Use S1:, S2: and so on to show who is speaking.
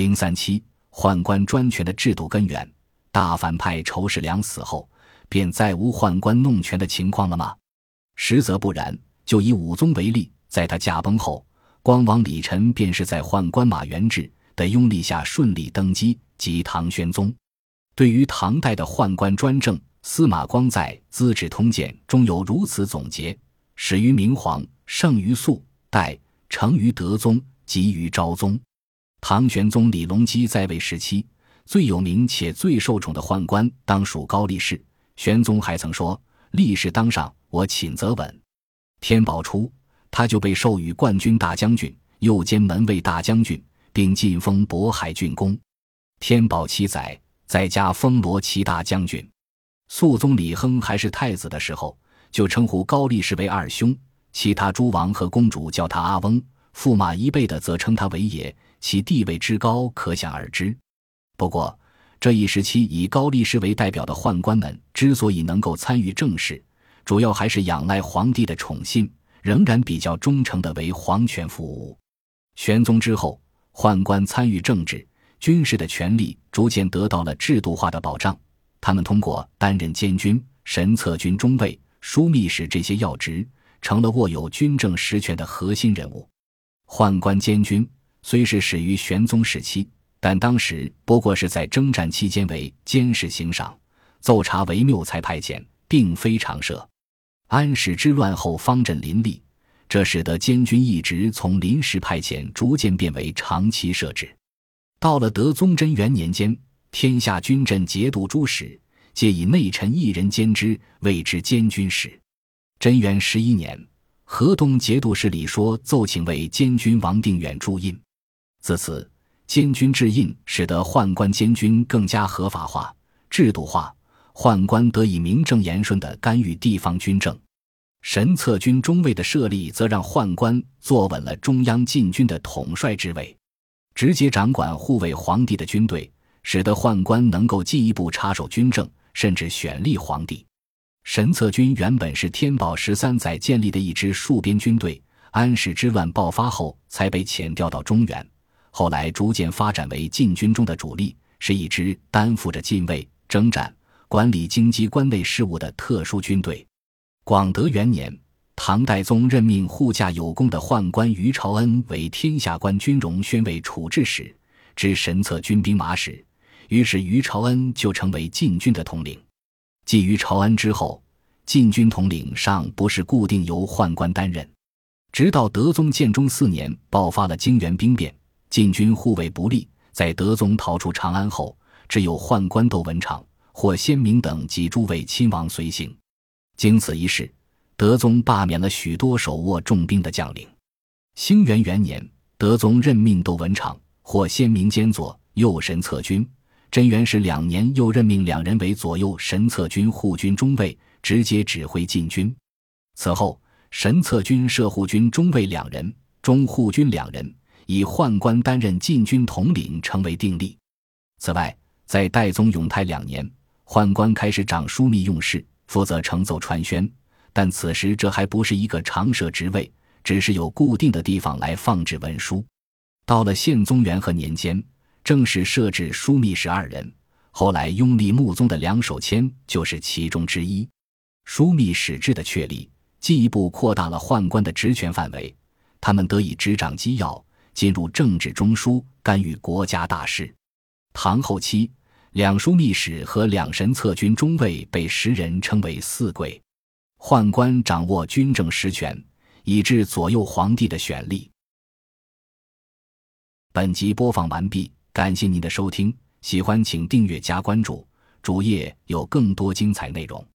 S1: 零三七宦官专权的制度根源，大反派仇士良死后，便再无宦官弄权的情况了吗？实则不然。就以武宗为例，在他驾崩后，光王李忱便是在宦官马元志的拥立下顺利登基，即唐玄宗。对于唐代的宦官专政，司马光在《资治通鉴》中有如此总结：始于明皇，盛于肃代，成于德宗，及于昭宗。唐玄宗李隆基在位时期，最有名且最受宠的宦官，当属高力士。玄宗还曾说：“力士当上，我寝则稳。”天宝初，他就被授予冠军大将军，又兼门卫大将军，并晋封渤海郡公。天宝七载，在家封罗骑大将军。肃宗李亨还是太子的时候，就称呼高力士为二兄，其他诸王和公主叫他阿翁，驸马一辈的则称他为爷，其地位之高可想而知。不过，这一时期以高力士为代表的宦官们之所以能够参与政事，主要还是仰赖皇帝的宠信，仍然比较忠诚的为皇权服务。玄宗之后，宦官参与政治、军事的权利逐渐得到了制度化的保障。他们通过担任监军、神策军中尉、枢密使这些要职，成了握有军政实权的核心人物。宦官监军虽是始于玄宗时期，但当时不过是在征战期间为监视行赏、奏查为谬才派遣，并非常设。安史之乱后，方阵林立，这使得监军一职从临时派遣逐渐变为长期设置。到了德宗贞元年间，天下军镇节度诸使皆以内臣一人兼之，谓之监军使。贞元十一年，河东节度使李说奏请为监军王定远铸印。自此，监军制印使得宦官监军更加合法化、制度化。宦官得以名正言顺地干预地方军政，神策军中尉的设立，则让宦官坐稳了中央禁军的统帅之位，直接掌管护卫皇帝的军队，使得宦官能够进一步插手军政，甚至选立皇帝。神策军原本是天宝十三载建立的一支戍边军队，安史之乱爆发后才被遣调到中原，后来逐渐发展为禁军中的主力，是一支担负着禁卫、征战。管理京畿关内事务的特殊军队。广德元年，唐代宗任命护驾有功的宦官于朝恩为天下官军容宣慰处置使，知神策军兵马使。于是于朝恩就成为禁军的统领。继于朝恩之后，禁军统领尚不是固定由宦官担任，直到德宗建中四年爆发了泾原兵变，禁军护卫不力，在德宗逃出长安后，只有宦官窦文畅。或先明等及诸位亲王随行，经此一事，德宗罢免了许多手握重兵的将领。兴元元年，德宗任命窦文畅或先明兼左右神策军。贞元十两年，又任命两人为左右神策军护军中尉，直接指挥禁军。此后，神策军设护军中尉两人，中护军两人，以宦官担任禁军统领，成为定例。此外，在代宗永泰两年。宦官开始掌枢密用事，负责呈奏传宣，但此时这还不是一个常设职位，只是有固定的地方来放置文书。到了宪宗元和年间，正式设置枢密使二人，后来拥立穆宗的梁守谦就是其中之一。枢密使制的确立，进一步扩大了宦官的职权范围，他们得以执掌机要，进入政治中枢，干预国家大事。唐后期。两枢密使和两神策军中尉被时人称为“四贵”，宦官掌握军政实权，以致左右皇帝的选立。本集播放完毕，感谢您的收听，喜欢请订阅加关注，主页有更多精彩内容。